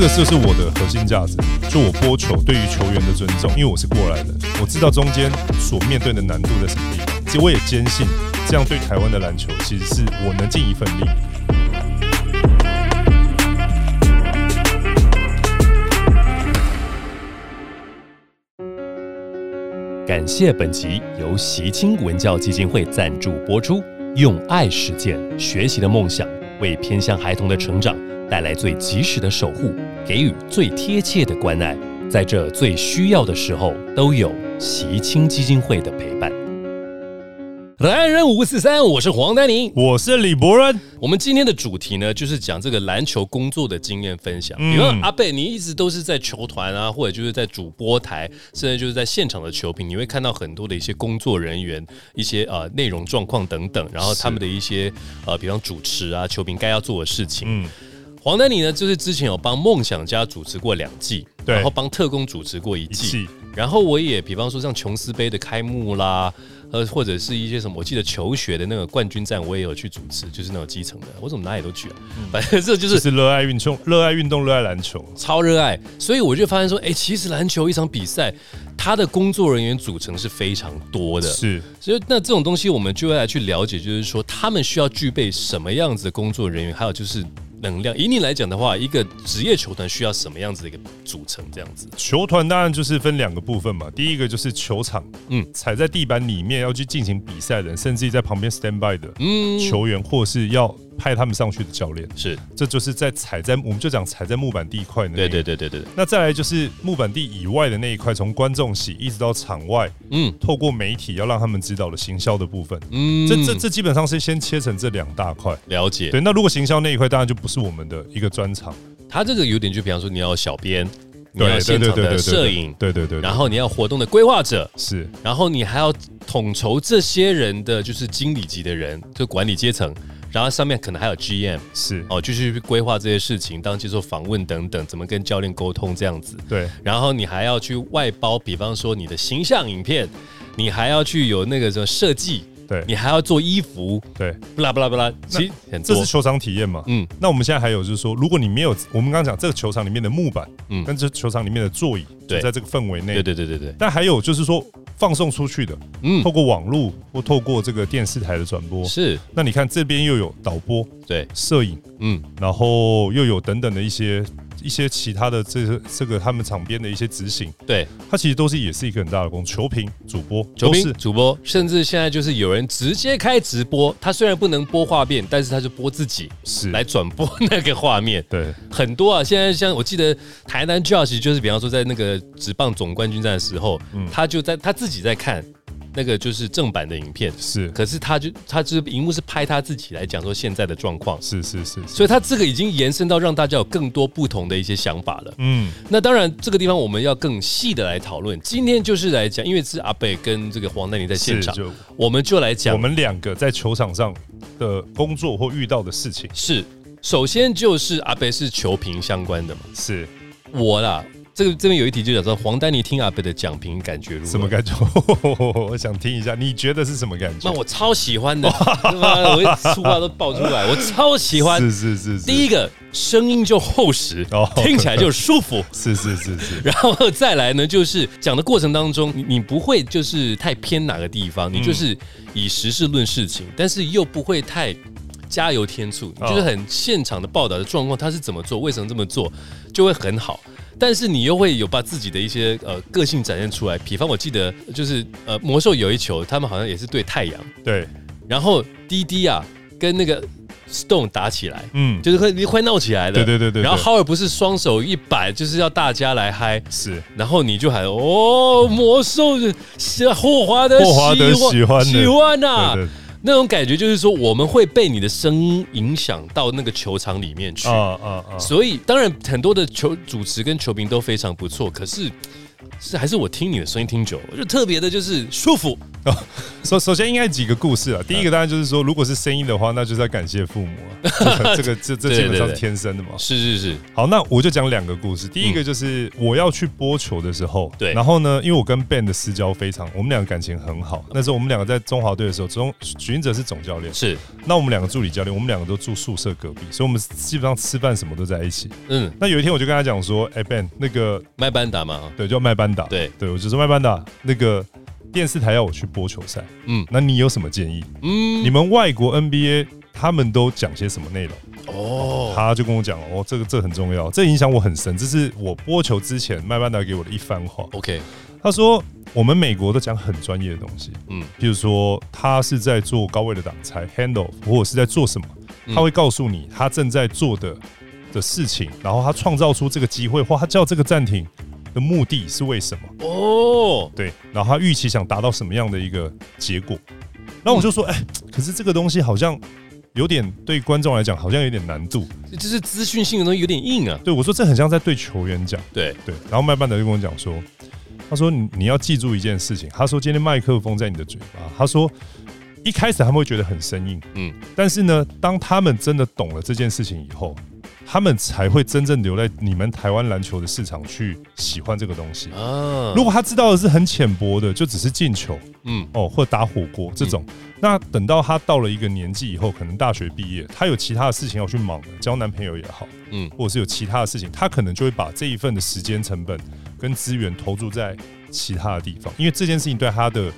这个就是我的核心价值，就我播球对于球员的尊重，因为我是过来人，我知道中间所面对的难度在什么地方。其实我也坚信，这样对台湾的篮球，其实是我能尽一份力。感谢本集由习清文教基金会赞助播出，用爱实践学习的梦想，为偏向孩童的成长带来最及时的守护，给予最贴切的关爱，在这最需要的时候，都有习青基金会的陪伴。男人五四三，我是黄丹宁，我是李博仁。我们今天的主题呢，就是讲这个篮球工作的经验分享。嗯比如说阿贝，你一直都是在球团啊，或者就是在主播台，甚至就是在现场的球评，你会看到很多的一些工作人员、一些呃内容状况等等，然后他们的一些呃，比方主持啊、球评该要做的事情。嗯，黄丹妮呢，就是之前有帮梦想家主持过两季，对然后帮特工主持过一一季，季然后我也比方说像琼斯杯的开幕啦，呃，或者是一些什么，我记得求学的那个冠军战，我也有去主持，就是那种基层的，我怎么哪里都去啊？反正这就就是是热爱运动，热爱运动，热爱篮球。超热爱，所以我就发现说，哎，其实篮球一场比赛，它的工作人员组成是非常多的，是，所以那这种东西我们就要来去了解，就是说他们需要具备什么样子的工作人员，还有就是能量。以你来讲的话，一个职业球团需要什么样子的一个组成？这样子，球团当然就是分两个部分嘛，第一个就是球场，嗯嗯，踩在地板里面要去进行比赛的人，甚至于在旁边 stand by 的嗯，球员，或是要派他们上去的教练，是。这就是在踩在我们就讲踩在木板地块的那对一对对对对，那再来就是木板地以外的那一块，从观众席一直到场外，嗯。透过媒体要让他们知道的行销的部分，嗯。这这这基本上是先切成这两大块。了解。对，那如果行销那一块，当然就不是我们的一个专长。他这个有点就比方说你要小编，你对要有现场的摄影，对对对，然后你要活动的规划者，是。然后你还要统筹这些人的就是经理级的人，就管理阶层，然后上面可能还有 GM 是，哦，就是去规划这些事情，当接受访问等等，怎么跟教练沟通这样子。对然后你还要去外包，比方说你的形象影片，你还要去有那个什么设计，对你还要做衣服，对，不啦不啦不啦，其实这是。球场体验嘛。嗯那我们现在还有就是说，如果你没有，我们刚刚讲这个球场里面的木板，嗯嗯，跟这球场里面的座椅，对就在这个氛围内对。对对对对，但还有就是说，放送出去的，嗯，透过网络或透过这个电视台的转播，是，那你看这边又有导播、对，摄影，嗯，然后又有等等的一些一些其他的这个这个他们场边的一些执行，对，它其实都是也是一个很大的工作。球评、主播球评主播，甚至现在就是有人直接开直播，他虽然不能播画面，但是他就播自己是。来转播那个画面。对。很多啊，现在像我记得台南 Josh 就是比方说在那个职棒总冠军战的时候，嗯。他就在他自己在看那个就是正版的影片，是可是他就他就是荧幕是拍他自己来讲说现在的状况，是是是，是所以他这个已经延伸到让大家有更多不同的一些想法了。嗯那当然，这个地方我们要更细的来讨论。今天就是来讲，因为是阿贝跟这个黄丹妮在现场，我们就来讲我们两个在球场上的工作或遇到的事情是首先就是阿贝是球评相关的嘛，是我啦。这个这边有一题就讲说，黄丹妮听阿贝的讲评感觉如何？什么感觉？我想听一下，你觉得是什么感觉 那？我超喜欢的？我一粗话都爆出来，我超喜欢。是是是是，第一个声音就厚实哦，听起来就舒服。是是是是，然后再来呢，就是讲的过程当中，你你不会就是太偏哪个地方，你就是以实事论事情，但是又不会太加油添醋，就是很现场的报道的状况，他是怎么做，为什么这么做，就会很好。但是你又会有把自己的一些呃个性展现出来，比方我记得就是呃魔兽有一球，他们好像也是对太阳，对，然后滴滴啊跟那个 Stone 打起来，嗯，就是会快闹起来的，对对对对对。然后浩尔不是双手一摆，就是要大家来嗨，是。然后你就喊哦，魔兽是霍华德霍华德喜欢喜欢呐、那种感觉就是说，我们会被你的声音影响到那个球场里面去。啊啊啊，所以，当然很多的球主持跟球评都非常不错，可是是还是我听你的声音听久了，我就特别的就是舒服。首首先应该几个故事啊，第一个当然就是说，如果是声音的话，那就是要感谢父母啊，这个这这基本上是天生的嘛。是是是，好，那我就讲两个故事。第一个就是我要去播球的时候，对，然后呢，因为我跟 Ben 的私交非常，我们两个感情很好。那时候我们两个在中华队的时候，中许英哲是总教练，是，那我们两个助理教练，我们两个都住宿舍隔壁，所以我们基本上吃饭什么都在一起。嗯，那有一天我就跟他讲说，哎，Ben，那个麦班达嘛，对，叫麦班达，对，对我就是麦班达那个。电视台要我去播球赛，嗯，那你有什么建议？嗯，你们外国 NBA 他们都讲些什么内容？哦，他就跟我讲，哦，这个这很重要，这影响我很深，这是我播球之前麦班达给我的一番话。OK，他说我们美国都讲很专业的东西，嗯，比如说他是在做高位的挡拆 handle，或者是在做什么，他会告诉你他正在做的的事情，然后他创造出这个机会，或他叫这个暂停。的目的是为什么？哦，对，然后他预期想达到什么样的一个结果？然后我就说，哎，可是这个东西好像有点对观众来讲好像有点难度，就是资讯性的东西有点硬啊。对我说，这很像在对球员讲。对对，然后麦班德就跟我讲说，他说你你要记住一件事情，他说今天麦克风在你的嘴巴，他说一开始他们会觉得很生硬，嗯，但是呢，当他们真的懂了这件事情以后。他们才会真正留在你们台湾篮球的市场去喜欢这个东西啊！如果他知道的是很浅薄的，就只是进球，嗯，哦，或打火锅这种，那等到他到了一个年纪以后，可能大学毕业，他有其他的事情要去忙，交男朋友也好，嗯，或者是有其他的事情，他可能就会把这一份的时间成本跟资源投注在其他的地方，因为这件事情对他的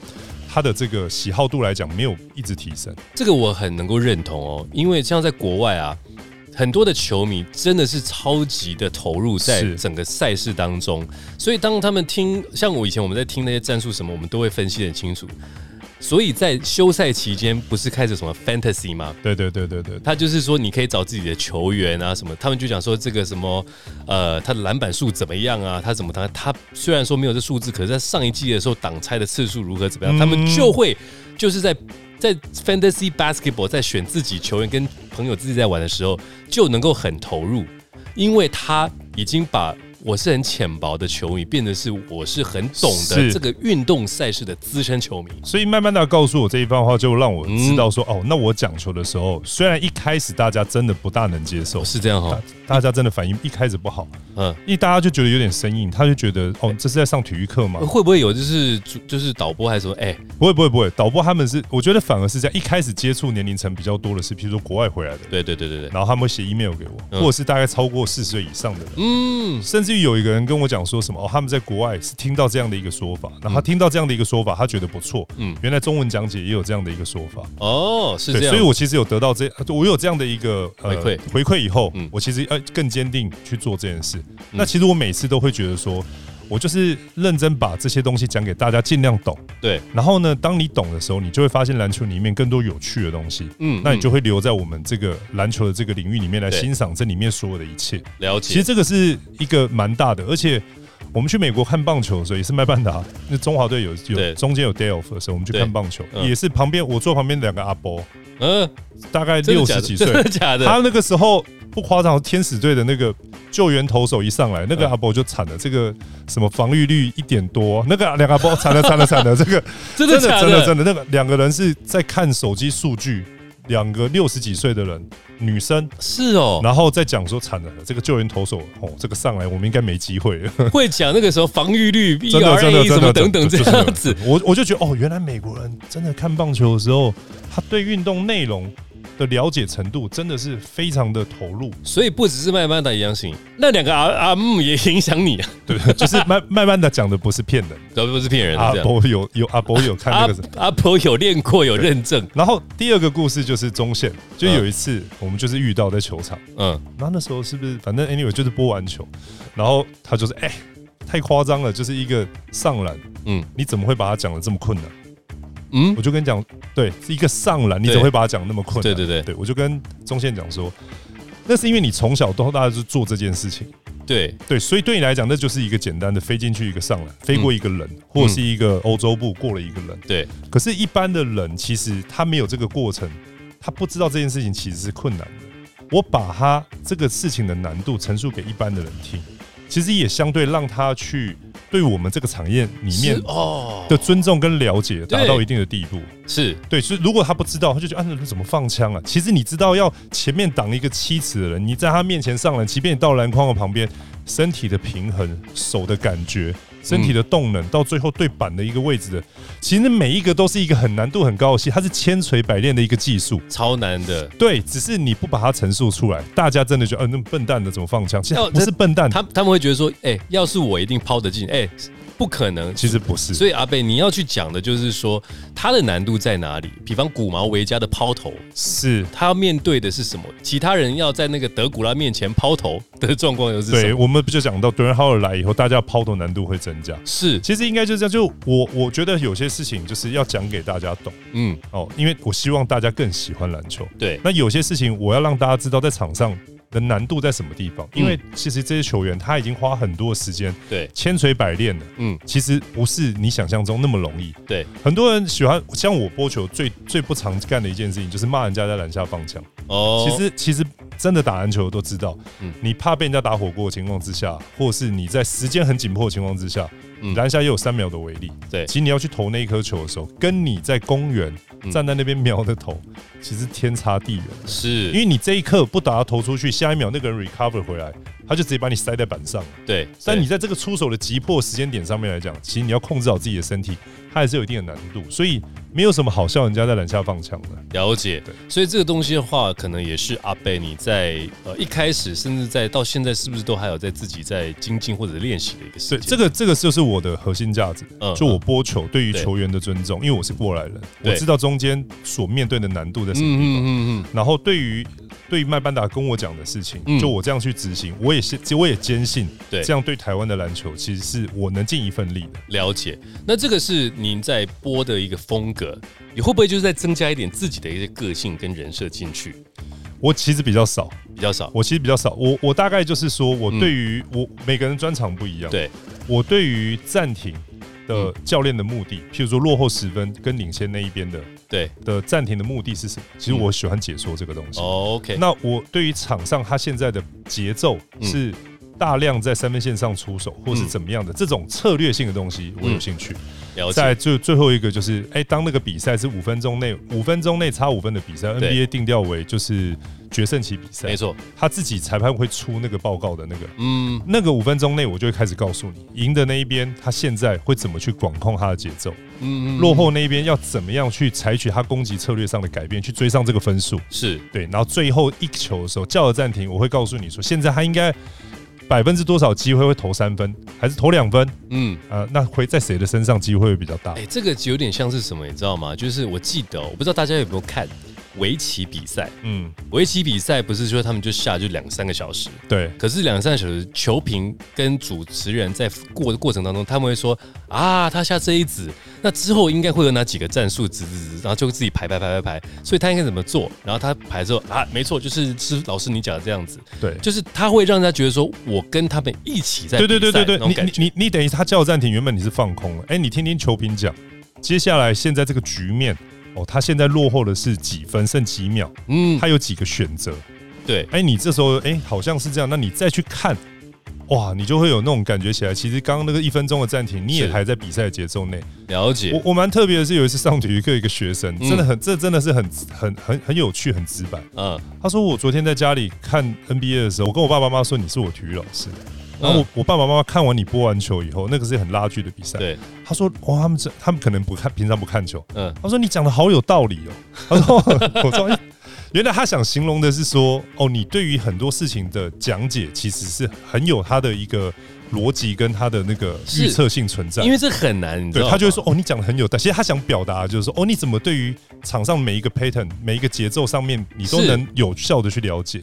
他的这个喜好度来讲没有一直提升。这个我很能够认同哦，因为像在国外啊。很多的球迷真的是超级的投入在整个赛事当中，所以当他们听像我以前我们在听那些战术什么，我们都会分析很清楚。所以在休赛期间不是开始什么 fantasy 吗？对对对对对，他就是说你可以找自己的球员啊什么，他们就讲说这个什么呃他的篮板数怎么样啊，他怎么他他虽然说没有这数字，可是在上一季的时候挡拆的次数如何怎么样，他们就会就是在。在 fantasy basketball 在选自己球员跟朋友自己在玩的时候，就能够很投入，因为他已经把。我是很浅薄的球迷，变得是我是很懂得这个运动赛事的资深球迷。所以慢慢的告诉我这一番话，就让我知道说，哦，那我讲球的时候，虽然一开始大家真的不大能接受，是这样哈，大家真的反应一开始不好，嗯，因为大家就觉得有点生硬，他就觉得，哦，这是在上体育课吗？会不会有就是就是导播还是说，哎，不会不会不会，导播他们是，我觉得反而是在一开始接触年龄层比较多的是，譬如说国外回来的，对对对对对，然后他们会写 email 给我，或者是大概超过四十岁以上的人，嗯，甚至于有一个人跟我。讲说什么哦？他们在国外是听到这样的一个说法，然后他听到这样的一个说法，他觉得不错。嗯，原来中文讲解也有这样的一个说法。哦，是这样。所以我其实有得到这，我有这样的一个回馈回馈以后，嗯我其实呃更坚定去做这件事。那其实我每次都会觉得说。我就是认真把这些东西讲给大家，尽量懂。对，然后呢，当你懂的时候，你就会发现篮球里面更多有趣的东西。嗯，那你就会留在我们这个篮球的这个领域里面来欣赏这里面所有的一切。了解。其实这个是一个蛮大的，而且我们去美国看棒球的时候，也是麦半达那中华队有有中间有 day off 的时候，我们去看棒球，也是旁边我坐旁边两个阿伯，嗯，大概六十几岁，真的假的？他那个时候。不夸张，天使队的那个救援投手一上来，那个阿伯就惨了。这个什么防御率一点多，那个两个阿伯惨了惨了惨了。这个 真的真的真的，那个两个人是在看手机数据，两个六十几岁的人，女生是哦，然后再讲说惨了，这个救援投手哦，这个上来我们应该没机会。会讲那个时候防御率 B R A 什么等等这样子，我我就觉得哦，原来美国人真的看棒球的时候，他对运动内容。的了解程度真的是非常的投入，所以不只是麦曼达影响那两个阿阿木也影响你啊，对，就是麦麦曼达讲的不是骗人，都不是骗人。阿伯有有阿伯有看那个，阿伯有练过有认证。然后第二个故事就是中线，就有一次我们就是遇到在球场，嗯，然后那时候是不是反正 anyway 就是播完球，然后他就是哎太夸张了，就是一个上篮，嗯，你怎么会把它讲的这么困难？嗯，我就跟你讲，对，是一个上篮，你怎么会把它讲那么困难？对对对，对我就跟中线讲说，那是因为你从小到大就做这件事情，对对，所以对你来讲，那就是一个简单的飞进去一个上篮，飞过一个人，或是一个欧洲步过了一个人，对。可是，一般的人其实他没有这个过程，他不知道这件事情其实是困难的。我把他这个事情的难度陈述给一般的人听，其实也相对让他去。对我们这个产业里面哦的尊重跟了解达到一定的地步。是对，所以如果他不知道，他就觉得啊，那怎么放枪啊？其实你知道，要前面挡一个七尺的人，你在他面前上篮，即便你到篮筐的旁边，身体的平衡、手的感觉、身体的动能，到最后对板的一个位置的，其实每一个都是一个很难度很高的戏，它是千锤百炼的一个技术。超难的。对，只是你不把它陈述出来，大家真的觉得，呃，那么笨蛋的怎么放枪？其实哦不是笨蛋，他他们会觉得说，哎、要是我一定抛得进，哎、不可能。其实不是。所以阿贝，你要去讲的就是说，它的难度在哪里？比方古毛维加的抛投，是他要面对的是什么？其他人要在那个德古拉面前抛投的状况又是什对，我们不就讲到 r a n Howard 来以后，大家抛投难度会增加。是，其实应该就这样，就我我觉得有些事情就是要讲给大家懂嗯，哦，因为我希望大家更喜欢篮球。对，那有些事情我要让大家知道在场上的难度在什么地方，因为其实这些球员他已经花很多时间对，千锤百炼了，嗯，其实不是你想象中那么容易。对，很多人喜欢像我播球最最不常干的一件事情就是骂人家在篮下放枪。哦，其实其实真的打篮球都知道，嗯。你怕被人家打火锅的情况之下，或是你在时间很紧迫的情况之下，嗯。篮下也有三秒的威力。对。其实你要去投那一颗球的时候，跟你在公园嗯站在那边瞄的投，其实天差地远。是，因为你这一刻不打他投出去，下一秒那个人 recover 回来，他就直接把你塞在板上。对，但你在这个出手的急迫时间点上面来讲，其实你要控制好自己的身体，它还是有一定的难度。所以没有什么好笑人家在篮下放枪的。了解对，所以这个东西的话，可能也是阿贝你在呃一开始，甚至在到现在，是不是都还有在自己在精进或者练习的一个事对，情？这个这个就是我的核心价值。嗯就我播球对于球员的尊重，因为我是过来人，我知道中间所面对的难度在什么嗯地方。嗯嗯然后对于对于麦班达跟我讲的事情嗯，就我这样去执行，我也是，其实我也坚信，对。这样对台湾的篮球其实是我能尽一份力的。嗯，了解。那这个是您在播的一个风格，你会不会就是再增加一点自己的一些个性跟人设进去？我其实比较少，比较少，我其实比较少，我我大概就是说我对于我每个人专长不一样，嗯对，我对于暂停的教练的目的，譬如说落后十分跟领先那一边的对。的暂停的目的是什么？其实我喜欢解说这个东西。哦，OK，那我对于场上他现在的节奏嗯。是大量在三分线上出手，或是怎么样的这种策略性的东西，我有兴趣。了再解，最最后一个就是，哎，当那个比赛是五分钟内五分钟内差五分的比赛，NBA 定调为就是决胜期比赛，没错，他自己裁判会出那个报告的那个。嗯，那个五分钟内，我就会开始告诉你，赢的那一边他现在会怎么去管控他的节奏，嗯嗯落后那一边要怎么样去采取他攻击策略上的改变，去追上这个分数。是。对，然后最后一球的时候叫了暂停，我会告诉你说，现在他应该百分之多少机会会投三分，还是投两分？嗯。呃、那会在谁的身上机会会比较大？哎、这个有点像是什么，你知道吗？就是我记得哦、我不知道大家有没有看围棋比赛。嗯，围棋比赛不是说他们就下就两三个小时，对，可是两三个小时，球评跟主持人在过的过程当中，他们会说啊，他下这一子，那之后应该会有哪几个战术，子子子，然后就自己排排排排排，所以他应该怎么做？然后他排之后啊，没错，就是是老师你讲的这样子，对。就是他会让人家觉得说我跟他们一起在对对对对对，你你你等于他叫暂停，原本你是放空了，哎，你听听球评讲，接下来现在这个局面，哦，他现在落后的是几分，剩几秒，嗯，他有几个选择，对，哎，你这时候哎好像是这样，那你再去看，哇，你就会有那种感觉起来，其实刚刚那个一分钟的暂停，你也还在比赛节奏内。了解，我我蛮特别的是，有一次上体育课，一个学生嗯。真的很，这真的是很很很很有趣，很直白。嗯，他说我昨天在家里看 NBA 的时候，我跟我爸爸妈妈说你是我体育老师。然后我我爸爸妈妈看完你播完球以后，那个是很拉锯的比赛。对，他说哇，他们这他们可能不看，平常不看球。嗯，他说你讲的好有道理哦。他说 我说哎原来他想形容的是说哦，你对于很多事情的讲解其实是很有他的一个逻辑跟他的那个预测性存在。因为这很难，对他就会说哦，你讲的很有道理。其实他想表达的就是说哦，你怎么对于场上每一个 pattern、每一个节奏上面，你都能有效的去了解。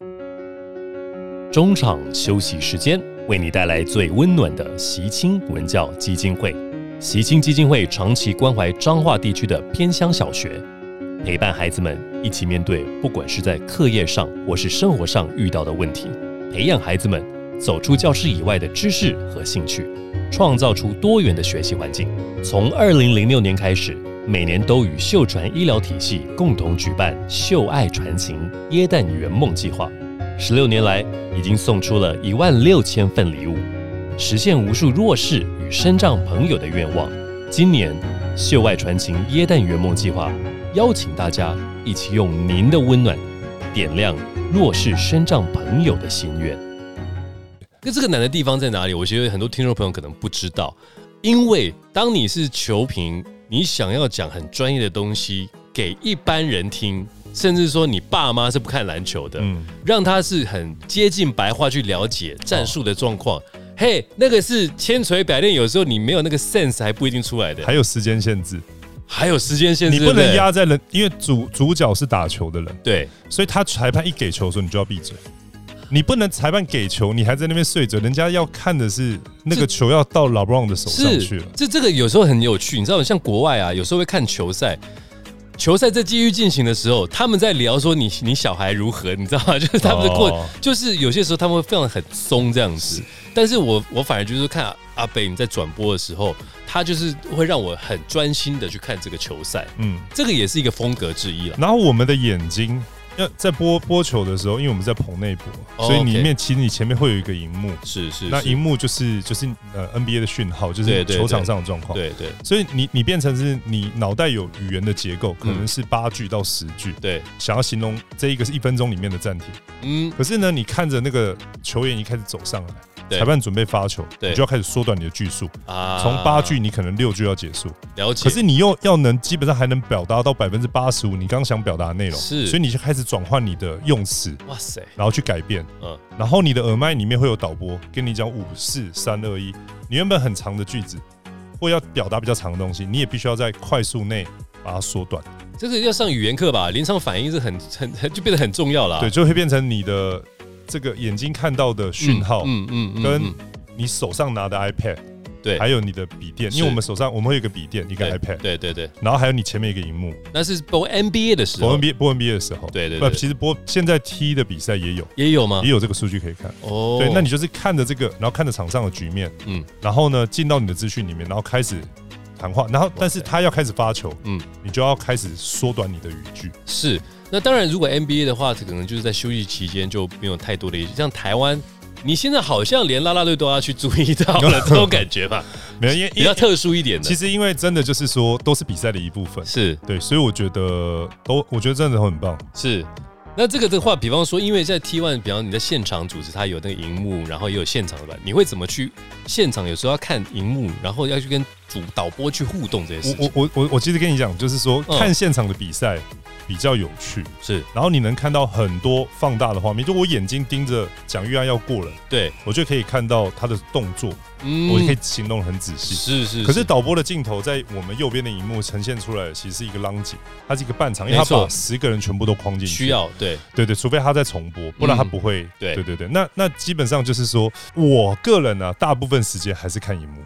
中场休息时间，为你带来最温暖的习青文教基金会。习青基金会长期关怀彰化地区的偏乡小学，陪伴孩子们一起面对不管是在课业上或是生活上遇到的问题，培养孩子们走出教室以外的知识和兴趣，创造出多元的学习环境。从二零零六年开始，每年都与秀传医疗体系共同举办“秀爱传情耶诞圆梦计划”。十六年来，已经送出了一万六千份礼物，实现无数弱势与身障朋友的愿望。今年秀外传情耶诞圆梦计划邀请大家一起用您的温暖点亮弱势身障朋友的心愿。那这个难的地方在哪里？我觉得很多听众朋友可能不知道，因为当你是球评，你想要讲很专业的东西给一般人听，甚至说你爸妈是不看篮球的，嗯，让他是很接近白话去了解战术的状况。嘿，那个是千锤百炼，有时候你没有那个 sense 还不一定出来的。还有时间限制，还有时间限制，你不能压在人，因为主主角是打球的人，对，所以他裁判一给球的时候，你就要闭嘴。你不能裁判给球，你还在那边睡着，人家要看的是那个球要到老布朗的手上去了。这这个有时候很有趣，你知道，像国外啊，有时候会看球赛。球赛在继续进行的时候，他们在聊说你你小孩如何，你知道吗？就是他们的过，哦就是有些时候他们会非常很松这样子。但是我我反而就是看阿北你在转播的时候，他就是会让我很专心的去看这个球赛，嗯，这个也是一个风格之一了。然后我们的眼睛要在播播球的时候，因为我们在棚内播，哦所以里面其实你前面会有一个荧幕，是是，那荧幕就是就是呃 NBA 的讯号，就是球场上的状况。对对。所以你你变成是你脑袋有语言的结构，可能是八句到十句，对，想要形容这一个是一分钟里面的暂停。嗯，可是呢，你看着那个球员一开始走上来，裁判准备发球，对。你就要开始缩短你的句数，啊。从八句你可能六句要结束。了解，可是你又要能基本上还能表达到百分之八十五你刚刚想表达的内容，是。所以你就开始转换你的用词，哇塞，然后去改变。嗯，然后你的耳麦里面会有导播跟你讲五四三二一，你原本很长的句子或要表达比较长的东西，你也必须要在快速内把它缩短，这个要上语言课吧？临场反应是很很很就变得很重要了啊。对，就会变成你的这个眼睛看到的讯号，嗯嗯嗯跟嗯你手上拿的 iPad，对还有你的笔电，因为我们手上我们会有一个笔电，一个 iPad，对对对，然后还有你前面一个荧幕。那是播 NBA 的时候播 NBA 播 NBA 的时候，不，对对对其实播现在踢的比赛也有，也有吗也？有这个数据可以看。哦对，那你就是看着这个，然后看着场上的局面，嗯然后呢进到你的资讯里面，然后开始谈话，然后但是他要开始发球，嗯你就要开始缩短你的语句。是。那当然，如果 NBA 的话，可能就是在休息期间就没有太多的，像台湾。你现在好像连啦啦队都要去注意到了，这种感觉吧，没有，因为比较特殊一点的。其实因为真的就是说都是比赛的一部分，是对，所以我觉得都我觉得真的很棒。是，那这个的话，比方说，因为在 T one，比方你在现场组织，它有那个荧幕，然后也有现场的吧，你会怎么去现场？有时候要看荧幕，然后要去跟主导播去互动这些事情。我我我我我其实跟你讲，就是说嗯。看现场的比赛比较有趣，是。然后你能看到很多放大的画面，就我眼睛盯着蒋玉安要过了，对，我就可以看到他的动作，嗯。我就可以行动得很仔细。是是，可是导播的镜头在我们右边的荧幕呈现出来的，其实是一个浪景，它是一个半场，因为他把十个人全部都框进去。需要对。对对，除非他在重播，不然他不会。对对对对，那那基本上就是说，我个人呢、大部分时间还是看荧幕，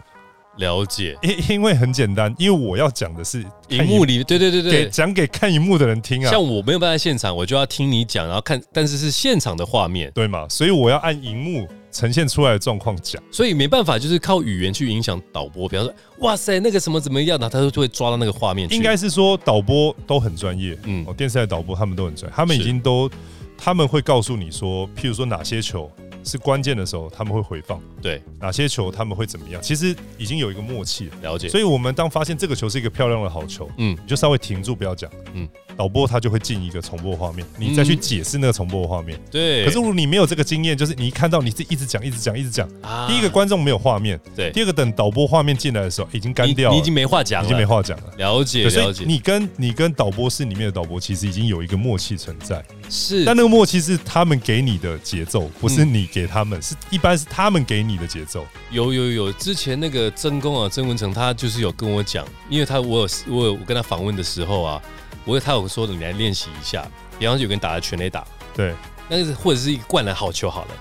了解。因因为很简单，因为我要讲的是荧幕里，对对对给对，讲给看荧幕的人听啊像，我没有办法现场，我就要听你讲，然后看，但是是现场的画面，对嘛？所以我要按荧幕呈现出来的状况讲。所以没办法，就是靠语言去影响导播。比方说，哇塞，那个什么怎么样，然后他就会抓到那个画面。应该是说导播都很专业，嗯嗯，哦，电视台导播他们都很专业，他们已经都他们会告诉你说，譬如说哪些球是关键的时候，他们会回放，对。哪些球他们会怎么样，其实已经有一个默契了。了解，所以我们当发现这个球是一个漂亮的好球，嗯。你就稍微停住不要讲，嗯。嗯，导播他就会进一个重播画面，你再去解释那个重播画面。对。可是如果你没有这个经验，就是你一看到你是一直讲一直讲一直讲，啊第一个观众没有画面，对第二个等导播画面进来的时候已经干掉了，你已经没话讲了，已经没话讲了。了解了解，你跟你跟导播室里面的导播其实已经有一个默契存在，是但那个默契是他们给你的节奏，不是嗯你给他们，是一般是他们给你的节奏。有有有，之前那个曾公啊，曾文成他就是有跟我讲，因为他我有我有我跟他访问的时候啊，我有他有说的，你来练习一下，比方说有个人打了全垒打，对，那个是或者是一个灌篮好球好了，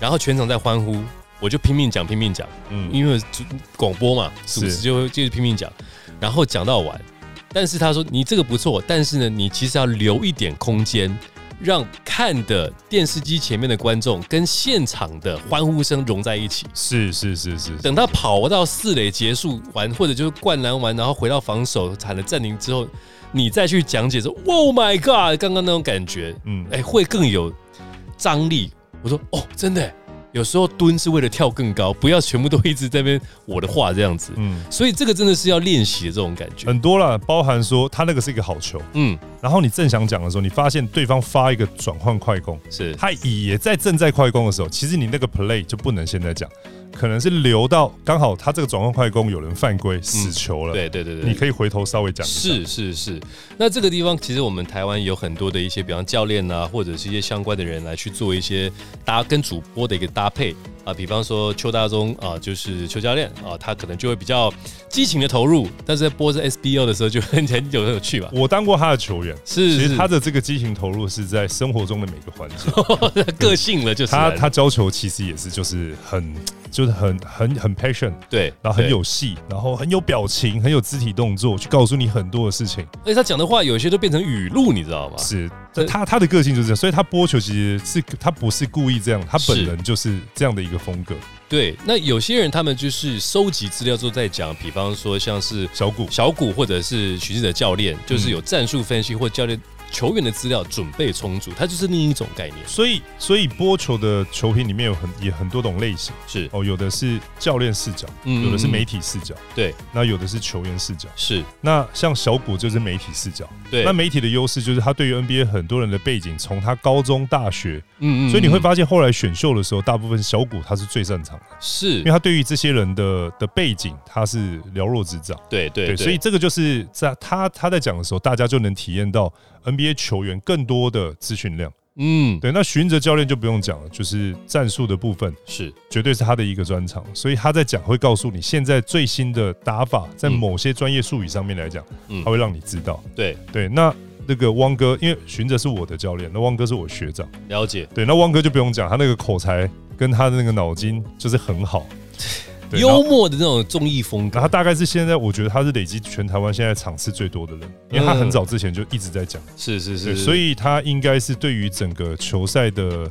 然后全场在欢呼，我就拼命讲拼命讲，嗯，因为广播嘛，是。主持就会就是拼命讲，然后讲到完，但是他说你这个不错，但是呢，你其实要留一点空间，让看的电视机前面的观众跟现场的欢呼声融在一起。是是是是，等他跑到四垒结束完，或者就是灌篮完，然后回到防守喊了暂停之后，你再去讲解说 “Oh my God”，刚刚那种感觉，嗯，哎，会更有张力。我说哦，真的，有时候蹲是为了跳更高，不要全部都一直在那边我的话这样子。嗯，所以这个真的是要练习的这种感觉。很多了，包含说他那个是一个好球，嗯，然后你正想讲的时候，你发现对方发一个转换快攻，是。他也在正在快攻的时候，其实你那个 play 就不能现在讲，可能是留到刚好他这个转换快攻有人犯规死球了，对对对对，你可以回头稍微讲。是是是，那这个地方其实我们台湾有很多的一些，比方教练啊，或者是一些相关的人来去做一些搭跟主播的一个搭配啊，比方说邱大中啊，就是邱教练啊，他可能就会比较激情的投入，但是在播这 SBO 的时候就很很有很有趣吧。我当过他的球员，是是其实他的这个激情投入是在生活中的每个环节。个性了，就是他他教球其实也是就是很就是很很很 passion，对，然后很有戏，然后很有表情，很有肢体动作，去告诉你很多的事情。而且他讲的话有些都变成语录，你知道吗？是，这他他的个性就是这样，所以他播球其实是他不是故意这样，他本人就是这样的一个风格。对，那有些人他们就是收集资料之后再讲，比方说像是小谷。小谷或者是徐志的教练，就是有战术分析或教练球员的资料准备充足，它就是另一种概念。所以所以播球的球评里面有很也很多种类型。是，哦，有的是教练视角，嗯有的是媒体视角，对，那有的是球员视角。是，那像小谷就是媒体视角，对，那媒体的优势就是他对于 NBA 很多人的背景，从他高中、大学，嗯嗯所以你会发现后来选秀的时候，大部分小谷他是最擅长的，是。因为，他对于这些人的的背景他是了若指掌。对对对，所以这个就是在他他在讲的时候，大家就能体验到 NBA 球员更多的资讯量。嗯，对，那寻哲教练就不用讲了，就是战术的部分是绝对是他的一个专长，所以他在讲会告诉你现在最新的打法，在嗯某些专业术语上面来讲，嗯他会让你知道。对，对，那那个汪哥，因为寻哲是我的教练，那汪哥是我学长，了解。对，那汪哥就不用讲，他那个口才跟他的那个脑筋就是很好。幽默的那种综艺风格，他大概是现在，我觉得他是累积全台湾现在场次最多的人，因为他很嗯早之前就一直在讲，是是对，是，所以他应该是对于整个球赛的，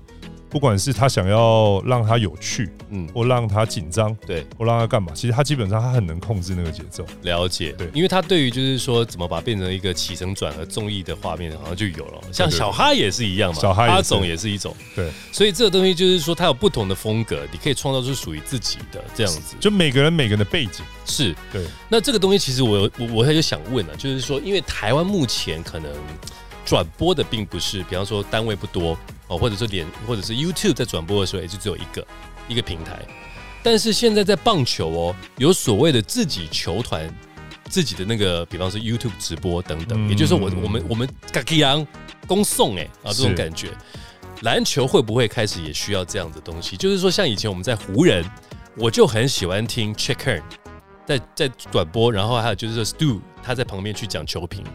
不管是他想要让他有趣，嗯，或让他紧张，对，或让他干嘛，其实他基本上他很能控制那个节奏。了解。对因为他对于就是说怎么把它变成一个起承转合综艺的画面，好像就有了。像小哈也是一样嘛，小哈总也是一种。对，所以这个东西就是说，他有不同的风格，你可以创造出属于自己的这样子。就每个人每个人的背景，是，对，那这个东西其实我我我还有想问啊，就是说，因为台湾目前可能转播的并不是，比方说单位不多哦，或者是连或者是 YouTube 在转播的时候也就只有一个一个平台，但是现在在棒球哦，有所谓的自己球团。自己的那个，比方说 YouTube 直播等等，嗯也就是说我我们我们嘎吉阳公送哎啊这种感觉，篮球会不会开始也需要这样的东西？就是说，像以前我们在湖人，我就很喜欢听 Check Hearn 在在转播，然后还有就是说 Stu 他在旁边去讲球评，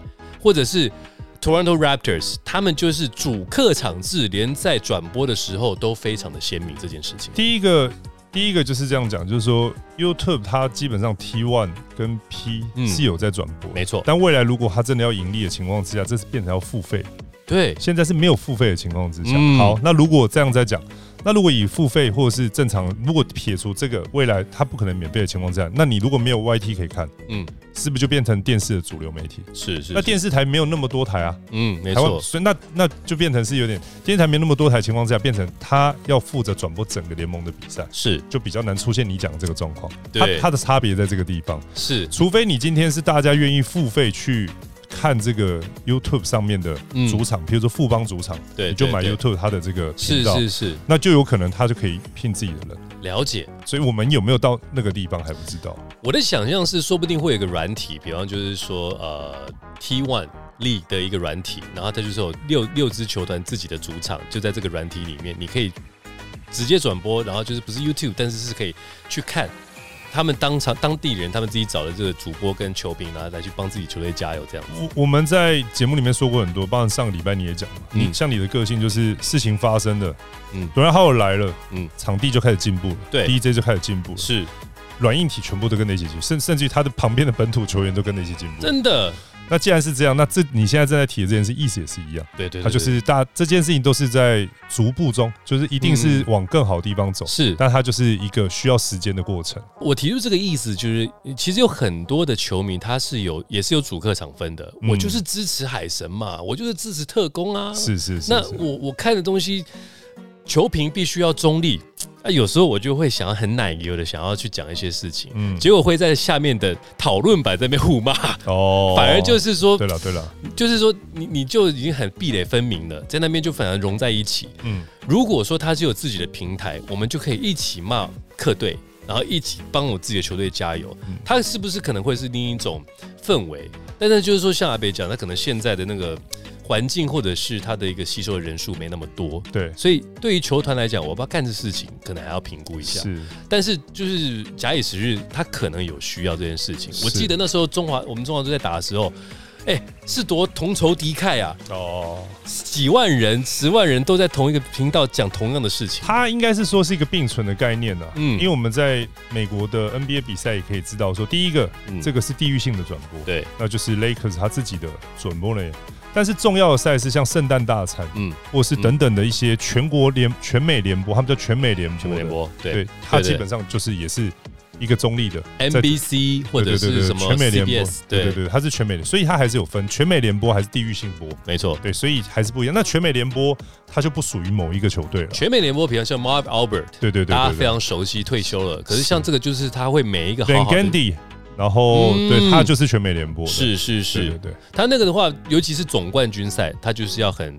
或者是 Toronto Raptors，他们就是主客场制，连在转播的时候都非常的鲜明这件事情。第一个第一个就是这样讲，就是说 YouTube 它基本上 T One 跟 P 嗯是有在转播，没错，但未来如果它真的要盈利的情况之下，这是变成要付费。对，现在是没有付费的情况之下，嗯好，那如果这样在讲，那如果以付费或者是正常，如果撇除这个未来它不可能免费的情况之下，那你如果没有 YT 可以看，嗯，是不是就变成电视的主流媒体？是是，那电视台没有那么多台啊，嗯，没，错，所以那那就变成是有点电视台没那么多台情况之下，变成他要负责转播整个联盟的比赛，是。就比较难出现你讲的这个状况。它对它的差别在这个地方，是，除非你今天是大家愿意付费去看这个 YouTube 上面的嗯主场，比如说富邦主场，对你就买 YouTube 它的这个频是道，是是是，那就有可能他就可以聘自己的人。了解。所以我们有没有到那个地方还不知道。我的想象是，说不定会有一个软体，比方就是说，呃，T One League 的一个软体，然后它就是有六六支球团自己的主场，就在这个软体里面，你可以直接转播，然后就是不是 YouTube，但是是可以去看他们当场当地人他们自己找的这个主播跟球评，然后来去帮自己球队加油这样子。我我们在节目里面说过很多，包括上个礼拜你也讲嘛，嗯。像你的个性就是事情发生了，嗯。嗯，突然浩尔来了，嗯。嗯，场地就开始进步了，对，DJ 就开始进步了，是。软硬体全部都跟着一起进步，甚甚至于他的旁边的本土球员都跟着一起进步。真的，那既然是这样，那这你现在正在提的这件事意思也是一样，对对对它就是大这件事情都是在逐步中，就是一定是往更好的地方走，是。但它就是一个需要时间的过程。我提出这个意思，就是其实有很多的球迷他是有也是有主客场分的，嗯。我就是支持海神嘛，我就是支持特工啊，是是是，那我我看的东西，球评必须要中立。啊，有时候我就会想要很奶油的想要去讲一些事情，嗯，结果会在下面的讨论版这边互骂。哦，反而就是说，对了对了，就是说你你就已经很壁垒分明了，在那边就反而融在一起，嗯，如果说他是有自己的平台，我们就可以一起骂客队，然后一起帮我自己的球队加油，他是不是可能会是另一种氛围？但是就是说，像阿北讲，他可能现在的那个。环境或者是他的一个吸收的人数没那么多，对，所以对于球团来讲，我不知道干这事情可能还要评估一下。是，但是就是假以时日，他可能有需要这件事情。我记得那时候中华，我们中华队在打的时候，哎，是多同仇敌忾啊！哦，几万人、十万人都在同一个频道讲同样的事情。他应该是说是一个并存的概念呢。嗯，因为我们在美国的 NBA 比赛也可以知道，说第一个，这个是地域性的转播，对，那就是 Lakers 他自己的转播呢。但是重要的赛事像圣诞大餐，嗯，或是等等的一些全国联、全美联播，他们叫全美联播，全美联播，对，它基本上就是也是一个中立的，NBC 或者是什么全美联播，对对对，它是全美的，所以它还是有分全美联播还是地域性播，没错，对，所以还是不一样。那全美联播它就不属于某一个球队了。全美联播，比如像 Marv Albert，对对对，大家非常熟悉，退休了。可是像这个，就是他会每一个好好的。然后，对他就是全美联播，是是是，对他那个的话，尤其是总冠军赛，他就是要很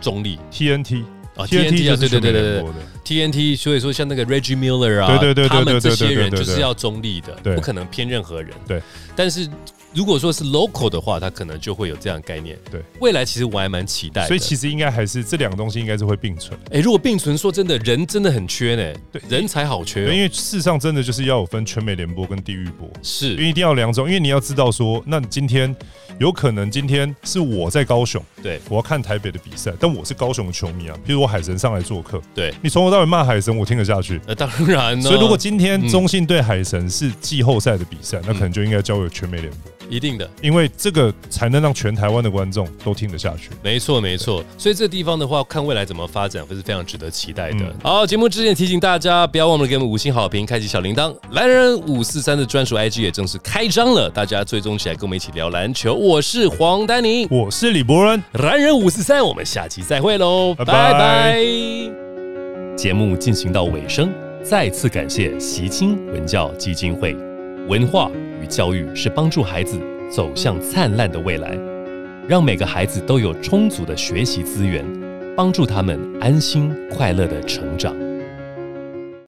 中立。TNT 啊，TNT 啊，对对对对对，TNT，所以说像那个 Reggie Miller 啊，对对对，他们这些人就是要中立的，不可能偏任何人。对，但是。如果说是 local 的话，它可能就会有这样概念。对，未来其实我还蛮期待。所以其实应该还是这两个东西应该是会并存。哎，如果并存，说真的，人真的很缺呢。对，人才好缺。因为事实上真的就是要有分全美联播跟地域播，是，因为一定要两种。因为你要知道说，那今天有可能今天是我在高雄，对，我要看台北的比赛，但我是高雄的球迷啊。譬如我海神上来做客，对，你从头到尾骂海神，我听得下去。那当然。所以如果今天中信对海神是季后赛的比赛，那可能就应该交给全美联播。一定的，因为这个才能让全台湾的观众都听得下去。没错，没错。所以这地方的话，看未来怎么发展，会是非常值得期待的。好，节目之前提醒大家，不要忘了给我们五星好评，开启小铃铛。蓝人五四三的专属 IG 也正式开张了，大家追踪起来，跟我们一起聊篮球。我是黄丹宁，我是李博恩，蓝人五四三，我们下期再会喽，拜拜。节目进行到尾声，再次感谢习清文教基金会文化。与教育是帮助孩子走向灿烂的未来，让每个孩子都有充足的学习资源，帮助他们安心快乐的成长。